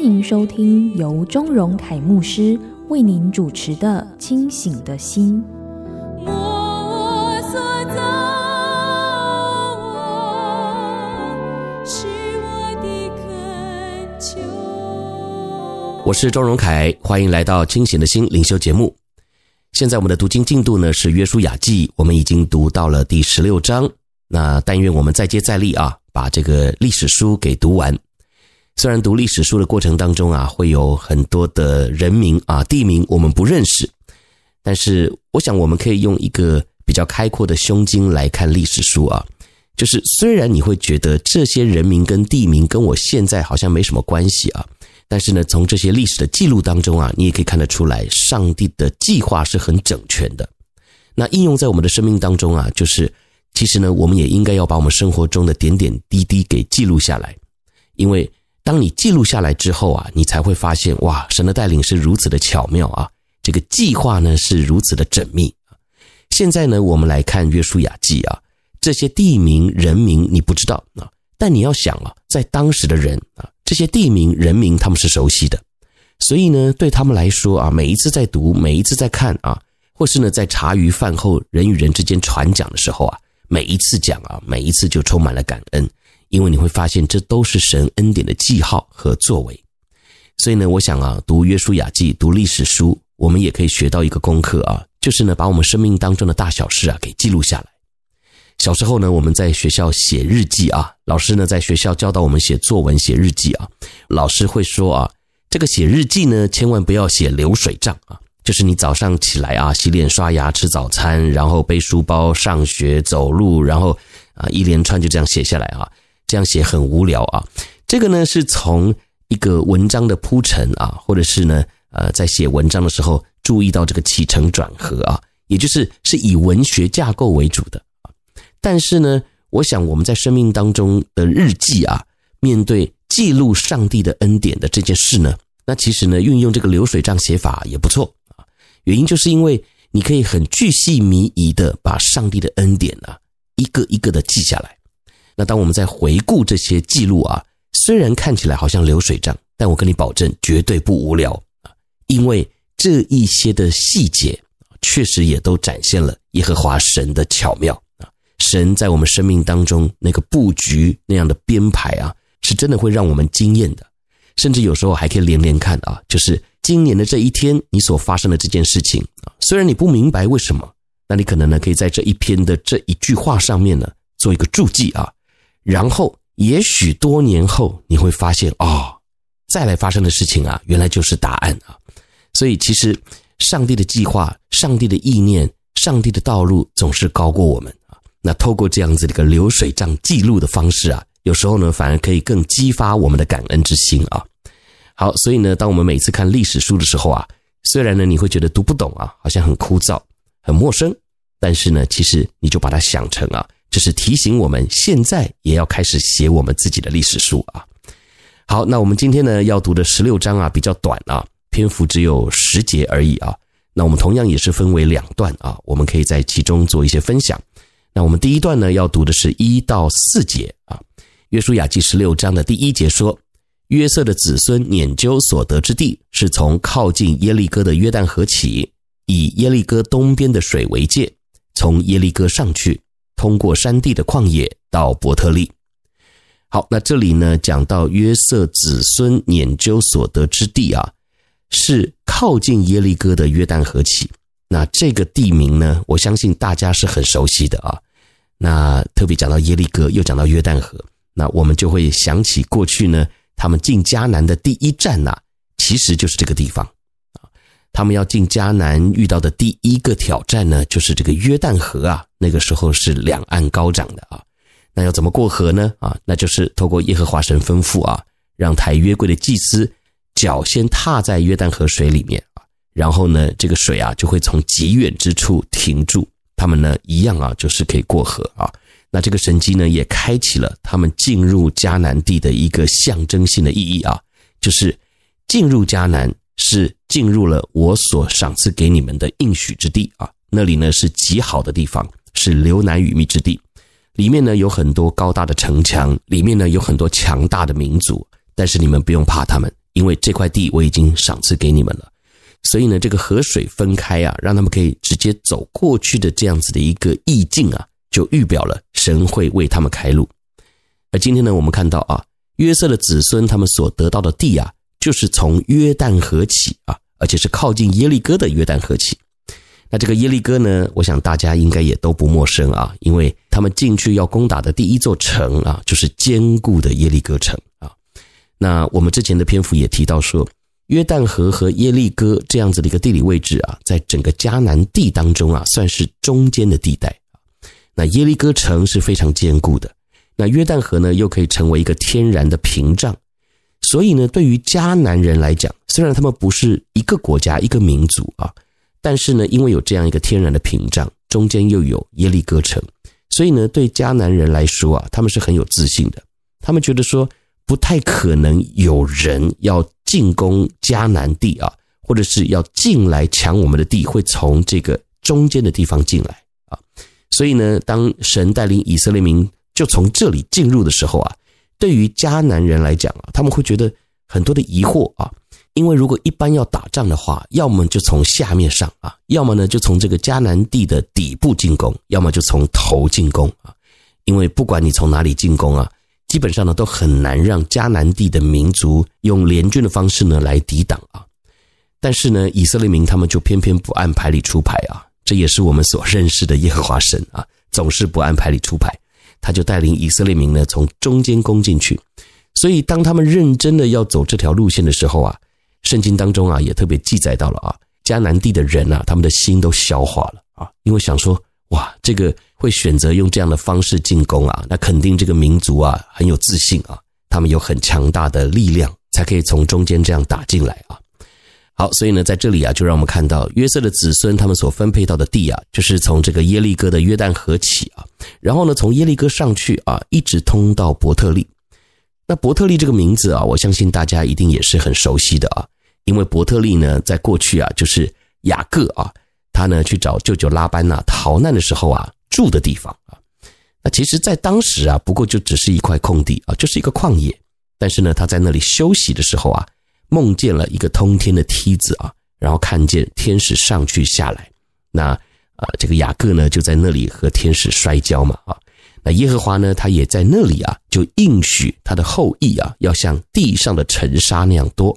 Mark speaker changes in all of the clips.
Speaker 1: 欢迎收听由钟荣凯牧师为您主持的《清醒的心》。
Speaker 2: 我是钟荣凯，欢迎来到清醒的心灵修节目。现在我们的读经进度呢是《约书亚记》，我们已经读到了第十六章。那但愿我们再接再厉啊，把这个历史书给读完。虽然读历史书的过程当中啊，会有很多的人名啊、地名我们不认识，但是我想我们可以用一个比较开阔的胸襟来看历史书啊。就是虽然你会觉得这些人名跟地名跟我现在好像没什么关系啊。但是呢，从这些历史的记录当中啊，你也可以看得出来，上帝的计划是很整全的。那应用在我们的生命当中啊，就是其实呢，我们也应该要把我们生活中的点点滴滴给记录下来，因为当你记录下来之后啊，你才会发现哇，神的带领是如此的巧妙啊，这个计划呢是如此的缜密。现在呢，我们来看约书亚记啊，这些地名人名你不知道啊，但你要想啊，在当时的人啊。这些地名人名他们是熟悉的，所以呢，对他们来说啊，每一次在读，每一次在看啊，或是呢，在茶余饭后人与人之间传讲的时候啊，每一次讲啊，每一次就充满了感恩，因为你会发现这都是神恩典的记号和作为。所以呢，我想啊，读约书亚记，读历史书，我们也可以学到一个功课啊，就是呢，把我们生命当中的大小事啊给记录下来。小时候呢，我们在学校写日记啊，老师呢在学校教导我们写作文、写日记啊。老师会说啊，这个写日记呢，千万不要写流水账啊，就是你早上起来啊，洗脸刷牙吃早餐，然后背书包上学走路，然后啊一连串就这样写下来啊，这样写很无聊啊。这个呢是从一个文章的铺陈啊，或者是呢呃在写文章的时候注意到这个起承转合啊，也就是是以文学架构为主的。但是呢，我想我们在生命当中的日记啊，面对记录上帝的恩典的这件事呢，那其实呢，运用这个流水账写法也不错啊。原因就是因为你可以很巨细靡遗的把上帝的恩典啊，一个一个的记下来。那当我们在回顾这些记录啊，虽然看起来好像流水账，但我跟你保证绝对不无聊啊，因为这一些的细节确实也都展现了耶和华神的巧妙啊。神在我们生命当中那个布局那样的编排啊，是真的会让我们惊艳的，甚至有时候还可以连连看啊，就是今年的这一天你所发生的这件事情啊，虽然你不明白为什么，那你可能呢可以在这一篇的这一句话上面呢做一个注记啊，然后也许多年后你会发现哦，再来发生的事情啊，原来就是答案啊，所以其实上帝的计划、上帝的意念、上帝的道路总是高过我们啊。那透过这样子的一个流水账记录的方式啊，有时候呢，反而可以更激发我们的感恩之心啊。好，所以呢，当我们每次看历史书的时候啊，虽然呢你会觉得读不懂啊，好像很枯燥、很陌生，但是呢，其实你就把它想成啊，就是提醒我们现在也要开始写我们自己的历史书啊。好，那我们今天呢要读的十六章啊比较短啊，篇幅只有十节而已啊。那我们同样也是分为两段啊，我们可以在其中做一些分享。那我们第一段呢，要读的是一到四节啊，《约书亚记》十六章的第一节说：“约瑟的子孙拈阄所得之地，是从靠近耶利哥的约旦河起，以耶利哥东边的水为界，从耶利哥上去，通过山地的旷野到伯特利。”好，那这里呢，讲到约瑟子孙研究所得之地啊，是靠近耶利哥的约旦河起。那这个地名呢，我相信大家是很熟悉的啊。那特别讲到耶利哥，又讲到约旦河，那我们就会想起过去呢，他们进迦南的第一站呐，其实就是这个地方。他们要进迦南遇到的第一个挑战呢，就是这个约旦河啊。那个时候是两岸高涨的啊。那要怎么过河呢？啊，那就是透过耶和华神吩咐啊，让抬约柜的祭司脚先踏在约旦河水里面啊，然后呢，这个水啊就会从极远之处停住，他们呢一样啊，就是可以过河啊。那这个神迹呢，也开启了他们进入迦南地的一个象征性的意义啊，就是进入迦南是进入了我所赏赐给你们的应许之地啊，那里呢是极好的地方，是流奶与蜜之地。里面呢有很多高大的城墙，里面呢有很多强大的民族，但是你们不用怕他们，因为这块地我已经赏赐给你们了。所以呢，这个河水分开啊，让他们可以直接走过去的这样子的一个意境啊，就预表了神会为他们开路。而今天呢，我们看到啊，约瑟的子孙他们所得到的地啊，就是从约旦河起啊，而且是靠近耶利哥的约旦河起。那这个耶利哥呢，我想大家应该也都不陌生啊，因为他们进去要攻打的第一座城啊，就是坚固的耶利哥城啊。那我们之前的篇幅也提到说，约旦河和耶利哥这样子的一个地理位置啊，在整个迦南地当中啊，算是中间的地带。那耶利哥城是非常坚固的，那约旦河呢，又可以成为一个天然的屏障。所以呢，对于迦南人来讲，虽然他们不是一个国家、一个民族啊。但是呢，因为有这样一个天然的屏障，中间又有耶利哥城，所以呢，对迦南人来说啊，他们是很有自信的。他们觉得说，不太可能有人要进攻迦南地啊，或者是要进来抢我们的地，会从这个中间的地方进来啊。所以呢，当神带领以色列民就从这里进入的时候啊，对于迦南人来讲啊，他们会觉得很多的疑惑啊。因为如果一般要打仗的话，要么就从下面上啊，要么呢就从这个迦南地的底部进攻，要么就从头进攻啊。因为不管你从哪里进攻啊，基本上呢都很难让迦南地的民族用联军的方式呢来抵挡啊。但是呢，以色列民他们就偏偏不按牌理出牌啊，这也是我们所认识的耶和华神啊，总是不按牌理出牌，他就带领以色列民呢从中间攻进去。所以当他们认真的要走这条路线的时候啊。圣经当中啊，也特别记载到了啊，迦南地的人啊，他们的心都消化了啊，因为想说，哇，这个会选择用这样的方式进攻啊，那肯定这个民族啊很有自信啊，他们有很强大的力量，才可以从中间这样打进来啊。好，所以呢，在这里啊，就让我们看到约瑟的子孙他们所分配到的地啊，就是从这个耶利哥的约旦河起啊，然后呢，从耶利哥上去啊，一直通到伯特利。那伯特利这个名字啊，我相信大家一定也是很熟悉的啊，因为伯特利呢，在过去啊，就是雅各啊，他呢去找舅舅拉班呐逃难的时候啊住的地方啊。那其实，在当时啊，不过就只是一块空地啊，就是一个旷野。但是呢，他在那里休息的时候啊，梦见了一个通天的梯子啊，然后看见天使上去下来。那啊，这个雅各呢，就在那里和天使摔跤嘛啊。那耶和华呢，他也在那里啊，就应许他的后裔啊，要像地上的尘沙那样多。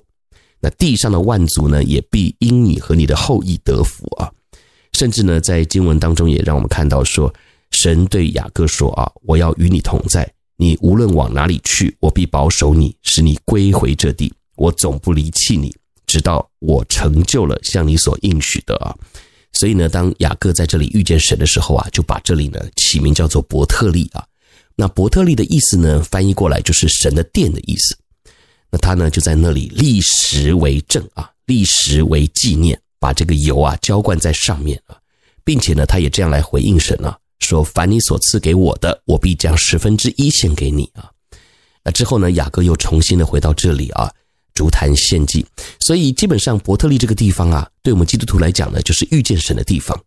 Speaker 2: 那地上的万族呢，也必因你和你的后裔得福啊。甚至呢，在经文当中也让我们看到说，神对雅各说啊，我要与你同在，你无论往哪里去，我必保守你，使你归回这地，我总不离弃你，直到我成就了向你所应许的啊。所以呢，当雅各在这里遇见神的时候啊，就把这里呢起名叫做伯特利啊。那伯特利的意思呢，翻译过来就是神的殿的意思。那他呢就在那里立石为证啊，立石为纪念，把这个油啊浇灌在上面啊，并且呢，他也这样来回应神啊，说：凡你所赐给我的，我必将十分之一献给你啊。那之后呢，雅各又重新的回到这里啊。筑坛献祭，所以基本上伯特利这个地方啊，对我们基督徒来讲呢，就是遇见神的地方。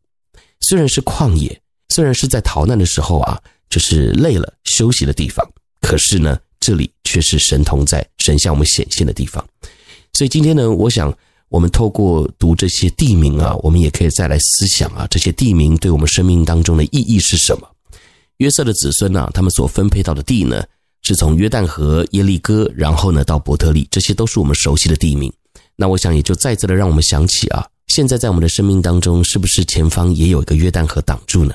Speaker 2: 虽然是旷野，虽然是在逃难的时候啊，就是累了休息的地方，可是呢，这里却是神同在、神向我们显现的地方。所以今天呢，我想我们透过读这些地名啊，我们也可以再来思想啊，这些地名对我们生命当中的意义是什么？约瑟的子孙呢，他们所分配到的地呢？是从约旦河、耶利哥，然后呢到伯特利，这些都是我们熟悉的地名。那我想也就再次的让我们想起啊，现在在我们的生命当中，是不是前方也有一个约旦河挡住呢？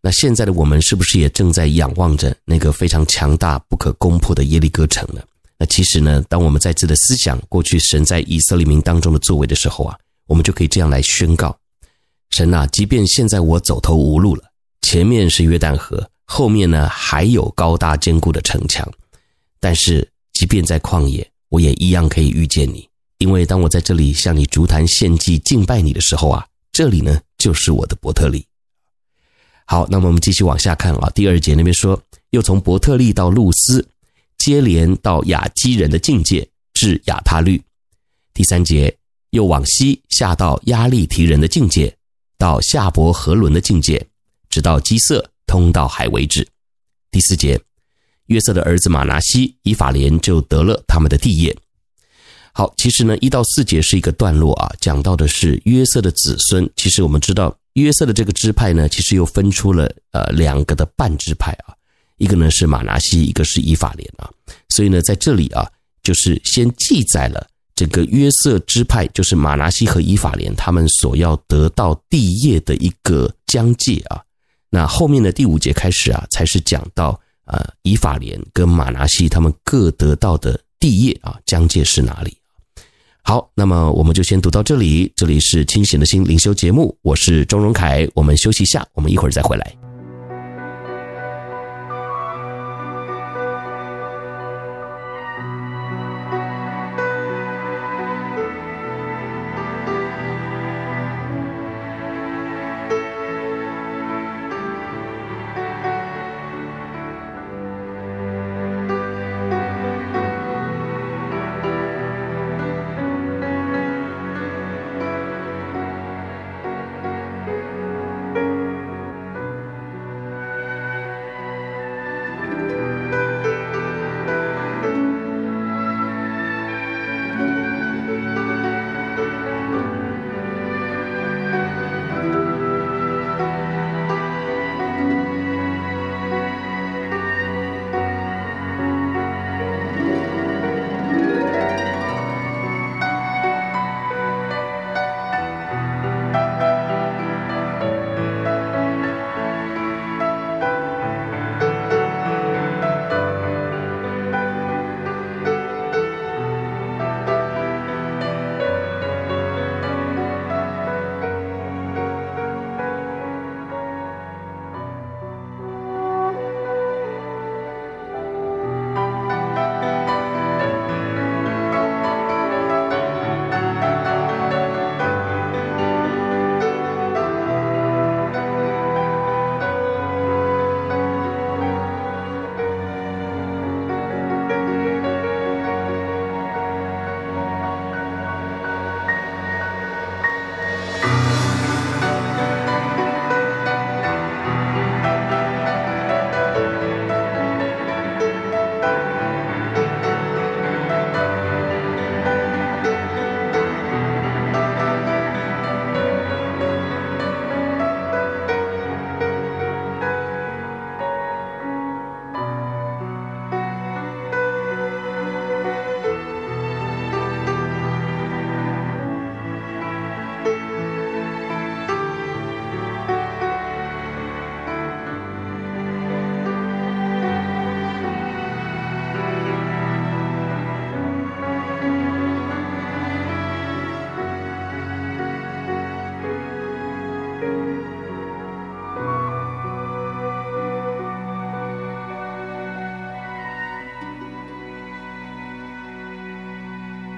Speaker 2: 那现在的我们是不是也正在仰望着那个非常强大、不可攻破的耶利哥城呢？那其实呢，当我们再次的思想过去神在以色列民当中的作为的时候啊，我们就可以这样来宣告：神啊，即便现在我走投无路了，前面是约旦河。后面呢还有高大坚固的城墙。但是，即便在旷野，我也一样可以遇见你，因为当我在这里向你筑坛献祭敬拜你的时候啊，这里呢就是我的伯特利。好，那么我们继续往下看啊，第二节那边说，又从伯特利到露丝，接连到雅基人的境界，至亚他律。第三节又往西下到亚利提人的境界，到夏伯和伦的境界，直到基色，通到海为止。第四节。约瑟的儿子马拿西、以法莲就得了他们的地业。好，其实呢，一到四节是一个段落啊，讲到的是约瑟的子孙。其实我们知道，约瑟的这个支派呢，其实又分出了呃两个的半支派啊，一个呢是马拿西，一个是以法莲啊。所以呢，在这里啊，就是先记载了这个约瑟支派，就是马拿西和以法莲他们所要得到地业的一个疆界啊。那后面的第五节开始啊，才是讲到。呃，以法莲跟马拿西他们各得到的地业啊，疆界是哪里？好，那么我们就先读到这里。这里是清醒的心灵修节目，我是钟荣凯。我们休息一下，我们一会儿再回来。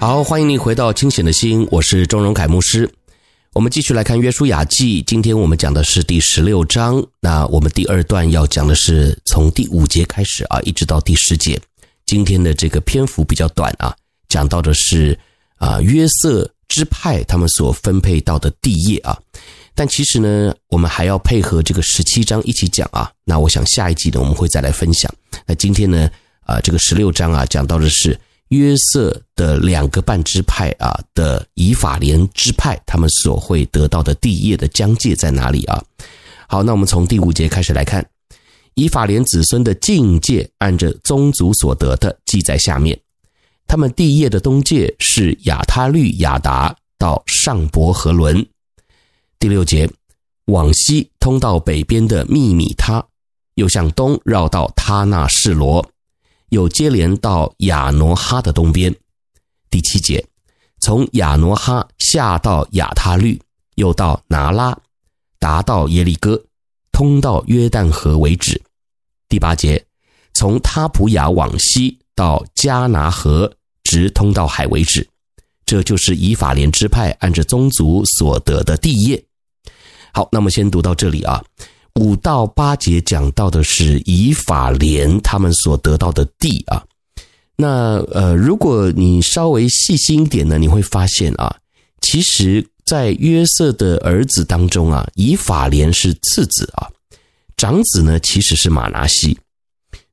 Speaker 2: 好，欢迎你回到清醒的心，我是钟荣凯牧师。我们继续来看《约书亚记》，今天我们讲的是第十六章。那我们第二段要讲的是从第五节开始啊，一直到第十节。今天的这个篇幅比较短啊，讲到的是啊约瑟支派他们所分配到的地业啊。但其实呢，我们还要配合这个十七章一起讲啊。那我想下一集呢，我们会再来分享。那今天呢，啊这个十六章啊，讲到的是。约瑟的两个半支派啊的以法莲支派，他们所会得到的地业的疆界在哪里啊？好，那我们从第五节开始来看，以法莲子孙的境界，按着宗族所得的记在下面。他们地业的东界是亚他律亚达到上伯和伦。第六节往西通到北边的秘密他，又向东绕到他那示罗。又接连到亚挪哈的东边，第七节，从亚挪哈下到亚他律，又到拿拉，达到耶利哥，通到约旦河为止。第八节，从他普雅往西到加拿河，直通到海为止。这就是以法莲支派按着宗族所得的地业。好，那么先读到这里啊，五到八节讲到的是以法莲他们所得到的地啊。那呃，如果你稍微细心一点呢，你会发现啊，其实，在约瑟的儿子当中啊，以法莲是次子啊，长子呢其实是马拿西。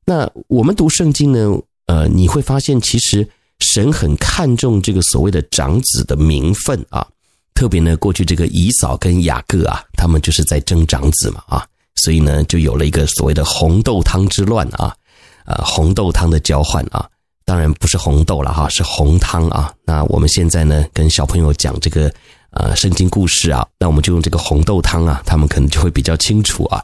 Speaker 2: 那我们读圣经呢，呃，你会发现其实。神很看重这个所谓的长子的名分啊，特别呢，过去这个以扫跟雅各啊，他们就是在争长子嘛啊，所以呢，就有了一个所谓的红豆汤之乱啊，呃，红豆汤的交换啊，当然不是红豆了哈，是红汤啊。那我们现在呢，跟小朋友讲这个呃圣经故事啊，那我们就用这个红豆汤啊，他们可能就会比较清楚啊。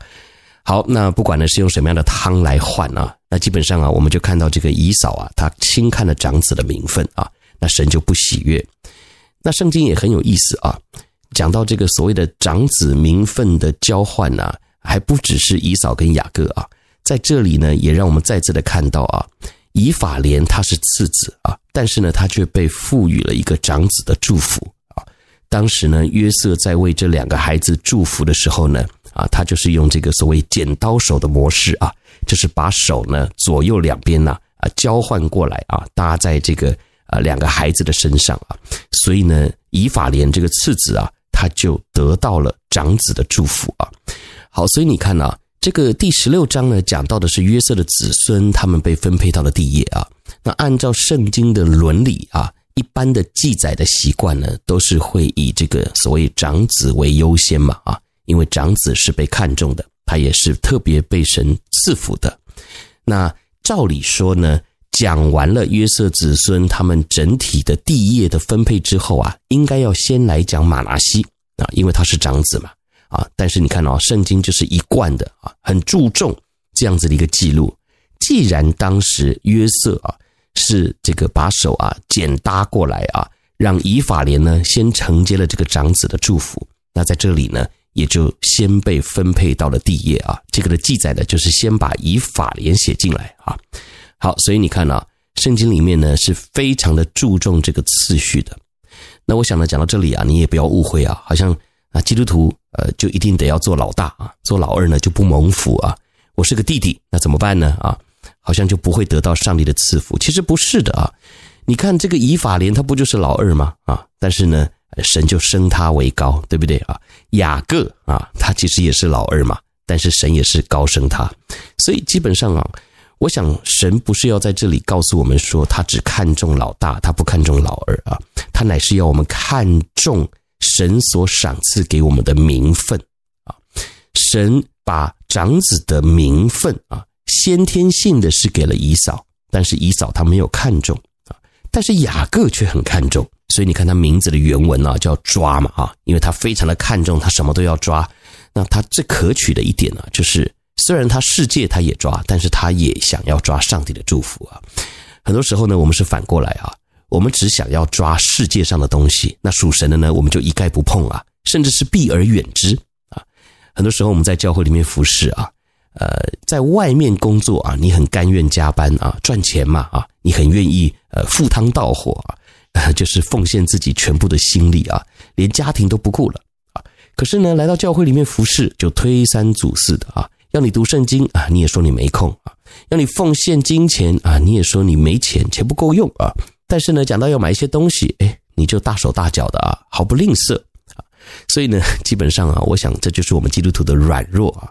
Speaker 2: 好，那不管呢是用什么样的汤来换啊，那基本上啊，我们就看到这个姨嫂啊，她轻看了长子的名分啊，那神就不喜悦。那圣经也很有意思啊，讲到这个所谓的长子名分的交换啊，还不只是以扫跟雅各啊，在这里呢，也让我们再次的看到啊，以法莲他是次子啊，但是呢，他却被赋予了一个长子的祝福啊。当时呢，约瑟在为这两个孩子祝福的时候呢。啊，他就是用这个所谓剪刀手的模式啊，就是把手呢左右两边呢啊交换过来啊，搭在这个啊两个孩子的身上啊，所以呢，以法莲这个次子啊，他就得到了长子的祝福啊。好，所以你看啊，这个第十六章呢讲到的是约瑟的子孙他们被分配到了地业啊。那按照圣经的伦理啊，一般的记载的习惯呢，都是会以这个所谓长子为优先嘛啊。因为长子是被看重的，他也是特别被神赐福的。那照理说呢，讲完了约瑟子孙他们整体的地业的分配之后啊，应该要先来讲马拿西啊，因为他是长子嘛啊。但是你看哦，圣经就是一贯的啊，很注重这样子的一个记录。既然当时约瑟啊是这个把手啊剪搭过来啊，让以法莲呢先承接了这个长子的祝福，那在这里呢。也就先被分配到了地业啊，这个的记载呢，就是先把以法莲写进来啊。好，所以你看啊，圣经里面呢是非常的注重这个次序的。那我想呢，讲到这里啊，你也不要误会啊，好像啊基督徒呃就一定得要做老大啊，做老二呢就不蒙福啊。我是个弟弟，那怎么办呢？啊，好像就不会得到上帝的赐福。其实不是的啊，你看这个以法莲他不就是老二吗？啊，但是呢。神就升他为高，对不对啊？雅各啊，他其实也是老二嘛，但是神也是高升他，所以基本上啊，我想神不是要在这里告诉我们说他只看重老大，他不看重老二啊，他乃是要我们看重神所赏赐给我们的名分啊。神把长子的名分啊，先天性的是给了以嫂，但是以嫂她没有看重啊，但是雅各却很看重。所以你看他名字的原文啊，叫抓嘛啊，因为他非常的看重，他什么都要抓。那他最可取的一点呢，就是虽然他世界他也抓，但是他也想要抓上帝的祝福啊。很多时候呢，我们是反过来啊，我们只想要抓世界上的东西，那属神的呢，我们就一概不碰啊，甚至是避而远之啊。很多时候我们在教会里面服侍啊，呃，在外面工作啊，你很甘愿加班啊，赚钱嘛啊，你很愿意呃赴汤蹈火啊。就是奉献自己全部的心力啊，连家庭都不顾了啊！可是呢，来到教会里面服侍，就推三阻四的啊，要你读圣经啊，你也说你没空啊；要你奉献金钱啊，你也说你没钱，钱不够用啊。但是呢，讲到要买一些东西，哎，你就大手大脚的啊，毫不吝啬啊。所以呢，基本上啊，我想这就是我们基督徒的软弱啊。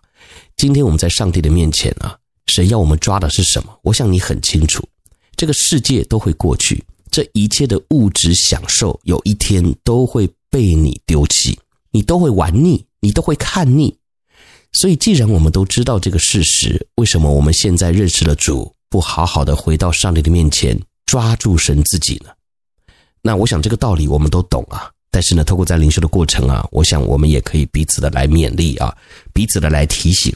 Speaker 2: 今天我们在上帝的面前啊，神要我们抓的是什么？我想你很清楚，这个世界都会过去。这一切的物质享受，有一天都会被你丢弃，你都会玩腻，你都会看腻。所以，既然我们都知道这个事实，为什么我们现在认识了主，不好好的回到上帝的面前，抓住神自己呢？那我想这个道理我们都懂啊。但是呢，透过在灵修的过程啊，我想我们也可以彼此的来勉励啊，彼此的来提醒。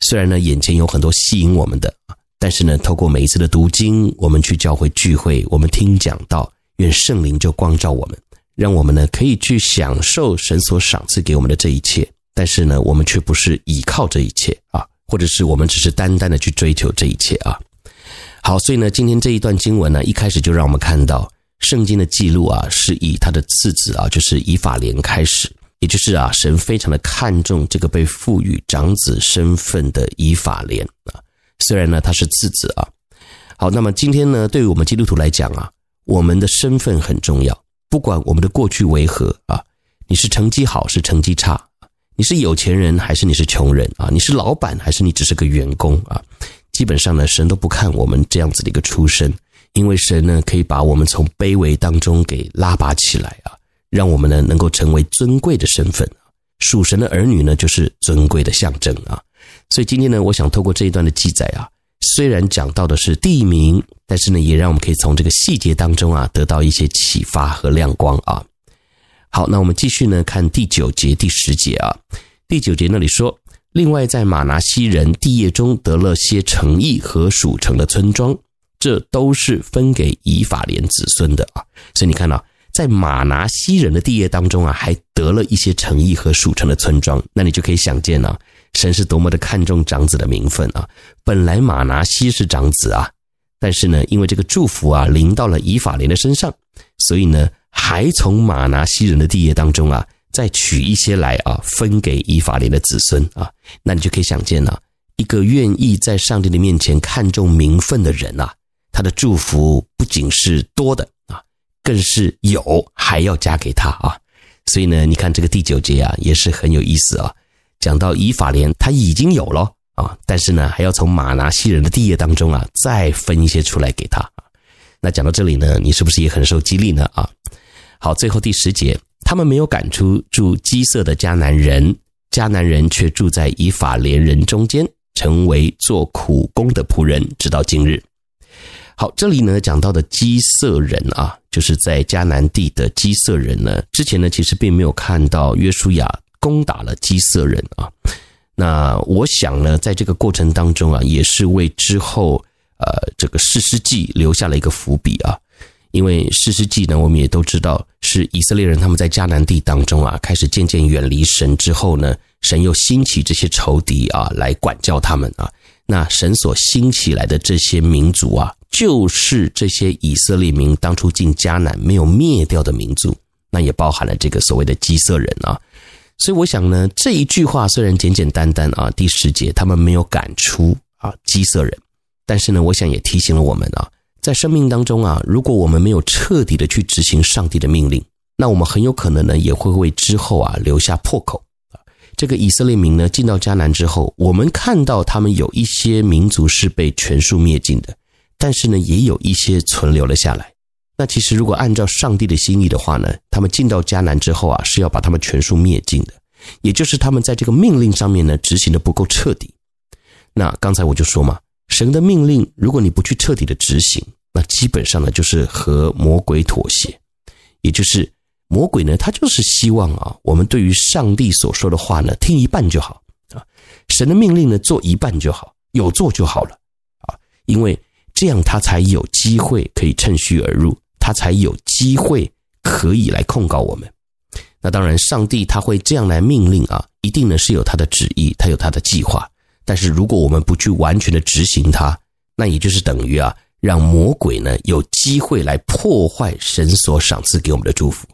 Speaker 2: 虽然呢，眼前有很多吸引我们的。但是呢，透过每一次的读经，我们去教会聚会，我们听讲道，愿圣灵就光照我们，让我们呢可以去享受神所赏赐给我们的这一切。但是呢，我们却不是依靠这一切啊，或者是我们只是单单的去追求这一切啊。好，所以呢，今天这一段经文呢，一开始就让我们看到圣经的记录啊，是以他的次子啊，就是以法莲开始，也就是啊，神非常的看重这个被赋予长子身份的以法莲啊。虽然呢，他是次子啊。好，那么今天呢，对于我们基督徒来讲啊，我们的身份很重要，不管我们的过去为何啊，你是成绩好是成绩差，你是有钱人还是你是穷人啊，你是老板还是你只是个员工啊。基本上呢，神都不看我们这样子的一个出身，因为神呢可以把我们从卑微当中给拉拔起来啊，让我们呢能够成为尊贵的身份。属神的儿女呢就是尊贵的象征啊。所以今天呢，我想透过这一段的记载啊，虽然讲到的是地名，但是呢，也让我们可以从这个细节当中啊得到一些启发和亮光啊。好，那我们继续呢看第九节、第十节啊。第九节那里说。另外，在马拿西人地业中得了些城邑和属城的村庄，这都是分给以法莲子孙的啊。所以你看到，在马拿西人的地业当中啊，还得了一些城邑和属城的村庄，那你就可以想见啊，神是多么的看重长子的名分啊。本来马拿西是长子啊，但是呢，因为这个祝福啊临到了以法莲的身上，所以呢，还从马拿西人的地业当中啊。再取一些来啊，分给以法莲的子孙啊，那你就可以想见啊，一个愿意在上帝的面前看重名分的人啊，他的祝福不仅是多的啊，更是有还要加给他啊。所以呢，你看这个第九节啊，也是很有意思啊。讲到以法莲他已经有了啊，但是呢，还要从玛拿西人的地业当中啊，再分一些出来给他。那讲到这里呢，你是不是也很受激励呢？啊，好，最后第十节。他们没有赶出住基色的迦南人，迦南人却住在以法莲人中间，成为做苦工的仆人，直到今日。好，这里呢讲到的基色人啊，就是在迦南地的基色人呢。之前呢其实并没有看到约书亚攻打了基色人啊。那我想呢，在这个过程当中啊，也是为之后呃这个士师记留下了一个伏笔啊。因为士师记呢，我们也都知道是以色列人他们在迦南地当中啊，开始渐渐远离神之后呢，神又兴起这些仇敌啊来管教他们啊。那神所兴起来的这些民族啊，就是这些以色列民当初进迦南没有灭掉的民族，那也包含了这个所谓的基色人啊。所以我想呢，这一句话虽然简简单单啊，第十节他们没有赶出啊基色人，但是呢，我想也提醒了我们啊。在生命当中啊，如果我们没有彻底的去执行上帝的命令，那我们很有可能呢，也会为之后啊留下破口。这个以色列民呢，进到迦南之后，我们看到他们有一些民族是被全数灭尽的，但是呢，也有一些存留了下来。那其实如果按照上帝的心意的话呢，他们进到迦南之后啊，是要把他们全数灭尽的，也就是他们在这个命令上面呢，执行的不够彻底。那刚才我就说嘛，神的命令，如果你不去彻底的执行，那基本上呢，就是和魔鬼妥协，也就是魔鬼呢，他就是希望啊，我们对于上帝所说的话呢，听一半就好啊，神的命令呢，做一半就好，有做就好了啊，因为这样他才有机会可以趁虚而入，他才有机会可以来控告我们。那当然，上帝他会这样来命令啊，一定呢是有他的旨意，他有他的计划。但是如果我们不去完全的执行它，那也就是等于啊。让魔鬼呢有机会来破坏神所赏赐给我们的祝福，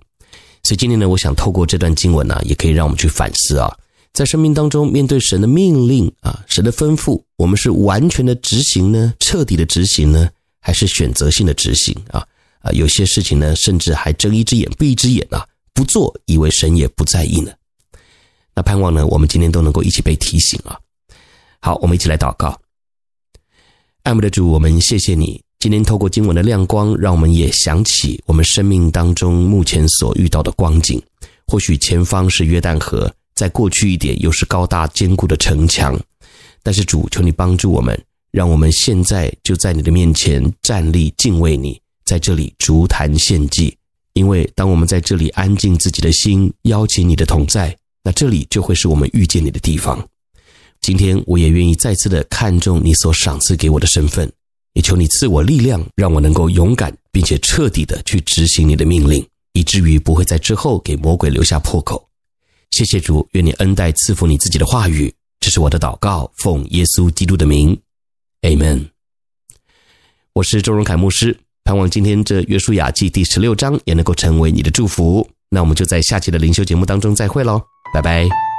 Speaker 2: 所以今天呢，我想透过这段经文呢，也可以让我们去反思啊，在生命当中面对神的命令啊，神的吩咐，我们是完全的执行呢，彻底的执行呢，还是选择性的执行啊？啊，有些事情呢，甚至还睁一只眼闭一只眼啊，不做，以为神也不在意呢。那盼望呢，我们今天都能够一起被提醒啊。好，我们一起来祷告。爱慕的主，我们谢谢你。今天透过经文的亮光，让我们也想起我们生命当中目前所遇到的光景。或许前方是约旦河，再过去一点又是高大坚固的城墙。但是主，求你帮助我们，让我们现在就在你的面前站立敬畏你，在这里足坛献祭。因为当我们在这里安静自己的心，邀请你的同在，那这里就会是我们遇见你的地方。今天我也愿意再次的看重你所赏赐给我的身份，也求你赐我力量，让我能够勇敢并且彻底的去执行你的命令，以至于不会在之后给魔鬼留下破口。谢谢主，愿你恩待赐福你自己的话语。这是我的祷告，奉耶稣基督的名，Amen。我是周荣凯牧师，盼望今天这约书亚记第十六章也能够成为你的祝福。那我们就在下期的灵修节目当中再会喽，拜拜。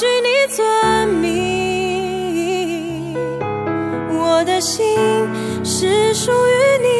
Speaker 3: 许你尊名，我的心是属于你。